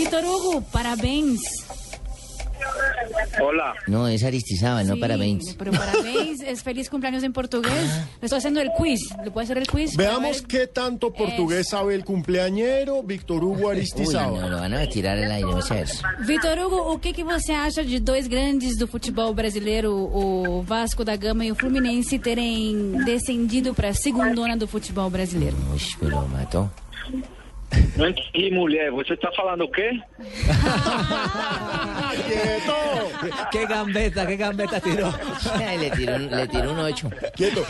Vitor Hugo, parabéns. Hola. No, es Aristizábal, no parabéns. Pero parabéns es feliz cumpleaños en portugués. Le estoy haciendo el quiz. ¿Le puedo hacer el quiz? Veamos ver- qué tanto portugués sabe el cumpleañero Víctor Hugo Uy, no, Aristizábal. lo van a tirar al aire, no seas. Vitor Hugo, o que, que você acha de dois grandes do futebol brasileiro, o Vasco da Gama e o Fluminense, terem descendido para a segundona do futebol brasileiro? Uy, pero mató. Não entendi, mulher. Você tá falando o quê? ¡Quieto! ¿Qué gambeta, qué gambeta tiró? le tiró, un- le tiró un ocho. ¡Quieto!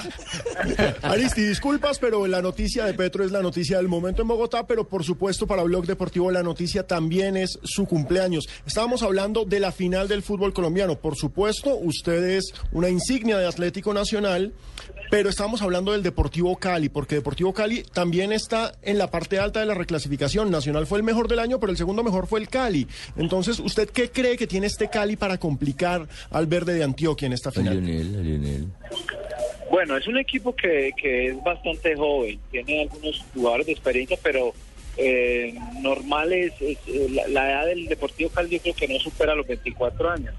Aristi, disculpas, pero la noticia de Petro es la noticia del momento en Bogotá, pero por supuesto para Blog Deportivo la noticia también es su cumpleaños. Estábamos hablando de la final del fútbol colombiano. Por supuesto, usted es una insignia de Atlético Nacional, pero estamos hablando del Deportivo Cali, porque Deportivo Cali también está en la parte alta de la reclasificación. Nacional fue el mejor del año, pero el segundo mejor fue el Cali. Entonces, ¿usted qué cree que tiene este Cali para complicar al verde de Antioquia en esta final? Lionel, Lionel. Bueno, es un equipo que, que es bastante joven. Tiene algunos jugadores de experiencia, pero eh, normal es, es, eh, la, la edad del Deportivo Cali yo creo que no supera los 24 años.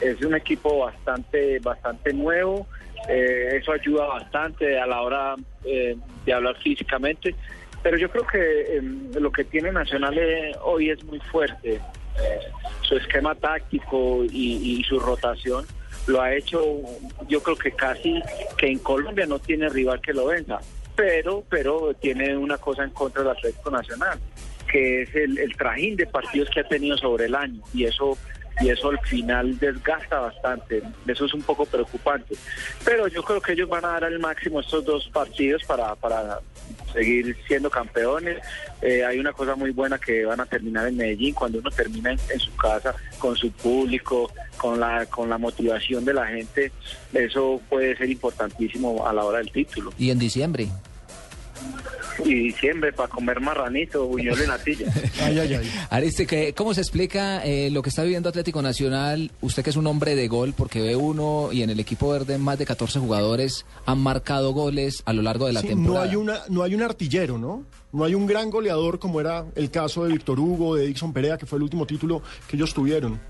Es un equipo bastante, bastante nuevo. eh, eso ayuda bastante a la hora eh, de hablar físicamente. Pero yo creo que eh, lo que tiene Nacional eh, hoy es muy fuerte. Eh, su esquema táctico y, su rotación lo ha hecho, yo creo que casi que en Colombia no tiene rival que lo venza, pero pero tiene una cosa en contra del Atlético Nacional, que es el, el trajín de partidos que ha tenido sobre el año y eso y eso al final desgasta bastante, eso es un poco preocupante. Pero yo creo que ellos van a dar al máximo estos dos partidos para, para seguir siendo campeones. Eh, hay una cosa muy buena que van a terminar en Medellín, cuando uno termina en, en su casa, con su público, con la, con la motivación de la gente, eso puede ser importantísimo a la hora del título. Y en diciembre. Y diciembre para comer marranito, buñuelo y natilla. Ay, ay, ay. Ariste, ¿qué- ¿cómo se explica eh, lo que está viviendo Atlético Nacional? Usted que es un hombre de gol, porque ve uno y en el equipo verde más de 14 jugadores han marcado goles a lo largo de la Sí, no temporada. hay una, no hay un artillero, ¿no? No hay un gran goleador como era el caso de Víctor Hugo, de Dixon Perea, que fue el último título que ellos tuvieron.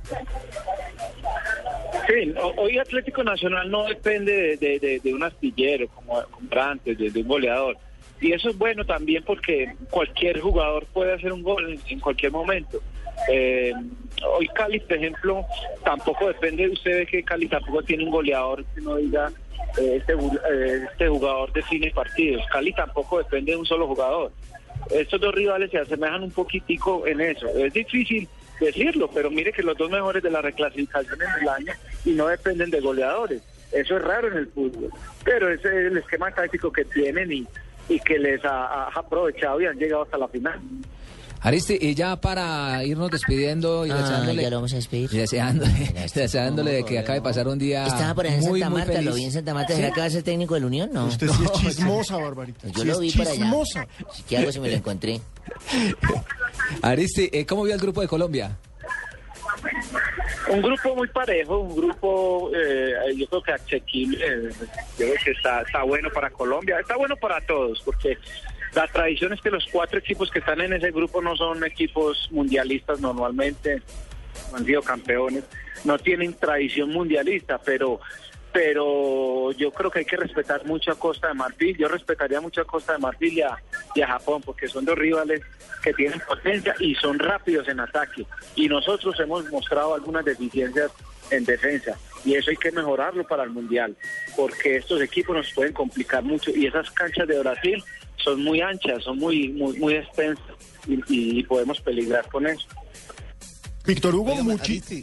Sí, ho- hoy Atlético Nacional no depende de, de- de- de un astillero como, como era antes, de, de un goleador. Y eso es bueno también porque cualquier jugador puede hacer un gol en, cualquier momento. Eh, hoy Cali, por ejemplo, tampoco depende, usted ve que Cali tampoco tiene un goleador que no diga eh, este, eh, este jugador define partidos. Cali tampoco depende de un solo jugador. Estos dos rivales se asemejan un poquitico en eso. Es difícil decirlo, pero mire que los dos mejores de la reclasificación en el año y no dependen de goleadores. Eso es raro en el fútbol, pero ese es el esquema táctico que tienen y, y que les ha, ha aprovechado y han llegado hasta la final. Ariste, y ya para irnos despidiendo y Ah, deseándole, ya lo vamos a despedir. y deseándole, deseándole de que acabe de pasar un día Estaba por allá en muy, Santa Marta, lo vi en Santa Marta. ¿Será que va a ser técnico del Unión? No. Usted sí es chismosa, Barbarita. Yo Sí lo vi por allá. chismosa. ¿Qué hago si me lo encontré? Ariste, eh, ¿cómo vio el grupo de Colombia? Un grupo muy parejo, un grupo eh, yo creo que asequible, eh, yo creo que está, está bueno para Colombia, está bueno para todos, porque la tradición es que los cuatro equipos que están en ese grupo no son equipos mundialistas normalmente, no han sido campeones, no tienen tradición mundialista, pero pero yo creo que hay que respetar mucho a Costa de Marfil, yo respetaría mucho a Costa de Marfil y a, y a Japón, porque son dos rivales que tienen potencia y son rápidos en ataque, y nosotros hemos mostrado algunas deficiencias en defensa, y eso hay que mejorarlo para el Mundial, porque estos equipos nos pueden complicar mucho, y esas canchas de Brasil son muy anchas, son muy, muy, muy extensas, y, y podemos peligrar con eso. Víctor Hugo, Aristi,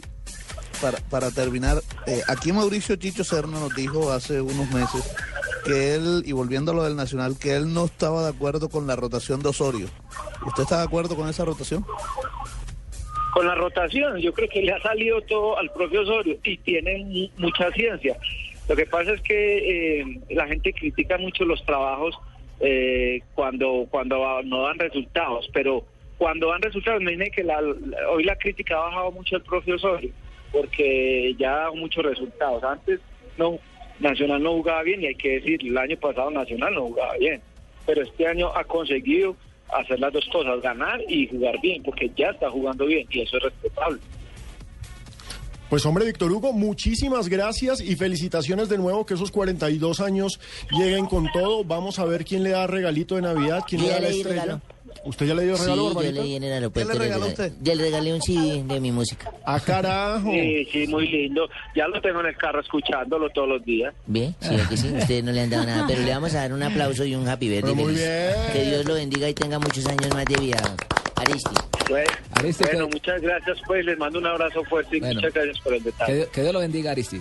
para, para terminar, eh, aquí Mauricio Chicho Serna nos dijo hace unos meses que él, y volviendo a lo del Nacional, que él no estaba de acuerdo con la rotación de Osorio. ¿Usted está de acuerdo con esa rotación? Con la rotación, yo creo que le ha salido todo al propio Osorio y tiene mu- mucha ciencia. Lo que pasa es que eh, la gente critica mucho los trabajos eh, cuando cuando no dan resultados, pero cuando dan resultados, imagínate que la- hoy la crítica ha bajado mucho al propio Osorio, porque ya ha dado muchos resultados. Antes no Nacional no jugaba bien y hay que decir, el año pasado Nacional no jugaba bien, pero este año ha conseguido hacer las dos cosas, ganar y jugar bien, porque ya está jugando bien y eso es respetable. Pues hombre, Víctor Hugo, muchísimas gracias y felicitaciones de nuevo que esos 42 años lleguen con todo. Vamos a ver quién le da regalito de Navidad, quién le da la estrella. regalo. ¿Usted ya le dio Sí, regalo, yo Barbarita? leí en el aeropuerto. ¿Qué le le regaló regalé- usted? Ya le regalé un CD de mi música. ¡Ah, carajo! Sí, sí, muy lindo. Ya lo tengo en el carro escuchándolo todos los días. ¿Bien? Sí, que sí. Ustedes no le han dado nada. Pero le vamos a dar un aplauso y un happy birthday. Pero muy feliz. bien. Que Dios lo bendiga y tenga muchos años más de vida. Aristi. Bueno, Ariste, bueno, que- muchas gracias, pues les mando un abrazo fuerte y Bueno. muchas gracias por el detalle. Que, que Dios lo bendiga, Aristi.